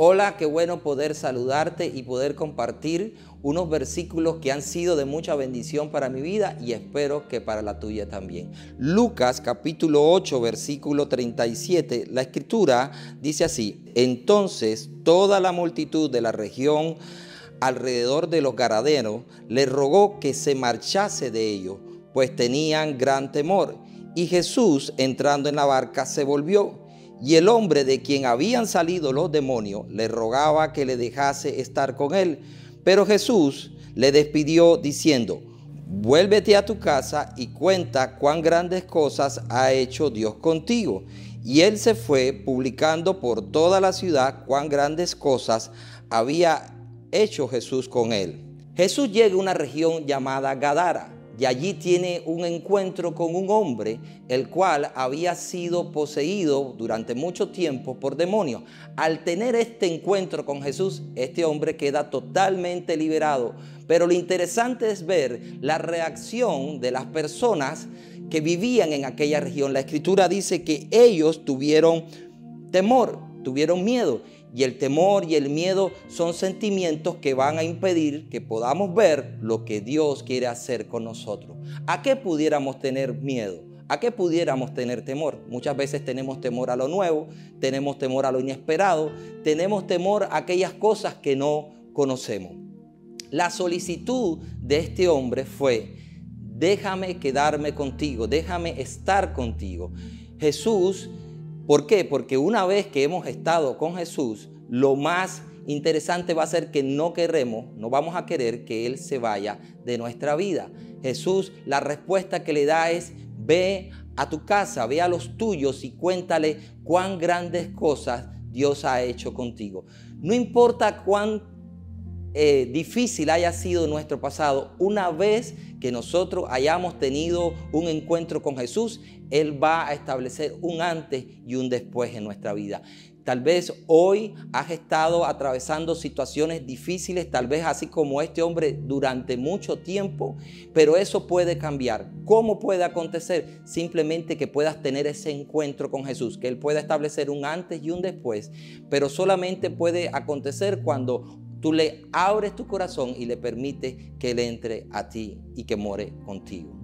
Hola, qué bueno poder saludarte y poder compartir unos versículos que han sido de mucha bendición para mi vida y espero que para la tuya también. Lucas capítulo 8 versículo 37, la escritura dice así, entonces toda la multitud de la región alrededor de los garaderos le rogó que se marchase de ellos, pues tenían gran temor. Y Jesús entrando en la barca se volvió y el hombre de quien habían salido los demonios le rogaba que le dejase estar con él. Pero Jesús le despidió diciendo, vuélvete a tu casa y cuenta cuán grandes cosas ha hecho Dios contigo. Y él se fue publicando por toda la ciudad cuán grandes cosas había hecho Jesús con él. Jesús llega a una región llamada Gadara y allí tiene un encuentro con un hombre el cual había sido poseído durante mucho tiempo por demonios. Al tener este encuentro con Jesús, este hombre queda totalmente liberado. Pero lo interesante es ver la reacción de las personas que vivían en aquella región. La escritura dice que ellos tuvieron temor, tuvieron miedo. Y el temor y el miedo son sentimientos que van a impedir que podamos ver lo que Dios quiere hacer con nosotros. ¿A qué pudiéramos tener miedo? ¿A qué pudiéramos tener temor? Muchas veces tenemos temor a lo nuevo, tenemos temor a lo inesperado, tenemos temor a aquellas cosas que no conocemos. La solicitud de este hombre fue, déjame quedarme contigo, déjame estar contigo. Jesús ¿Por qué? Porque una vez que hemos estado con Jesús, lo más interesante va a ser que no queremos, no vamos a querer que Él se vaya de nuestra vida. Jesús, la respuesta que le da es, ve a tu casa, ve a los tuyos y cuéntale cuán grandes cosas Dios ha hecho contigo. No importa cuán eh, difícil haya sido nuestro pasado, una vez que nosotros hayamos tenido un encuentro con Jesús, Él va a establecer un antes y un después en nuestra vida. Tal vez hoy has estado atravesando situaciones difíciles, tal vez así como este hombre durante mucho tiempo, pero eso puede cambiar. ¿Cómo puede acontecer? Simplemente que puedas tener ese encuentro con Jesús, que Él pueda establecer un antes y un después, pero solamente puede acontecer cuando Tú le abres tu corazón y le permites que Él entre a ti y que more contigo.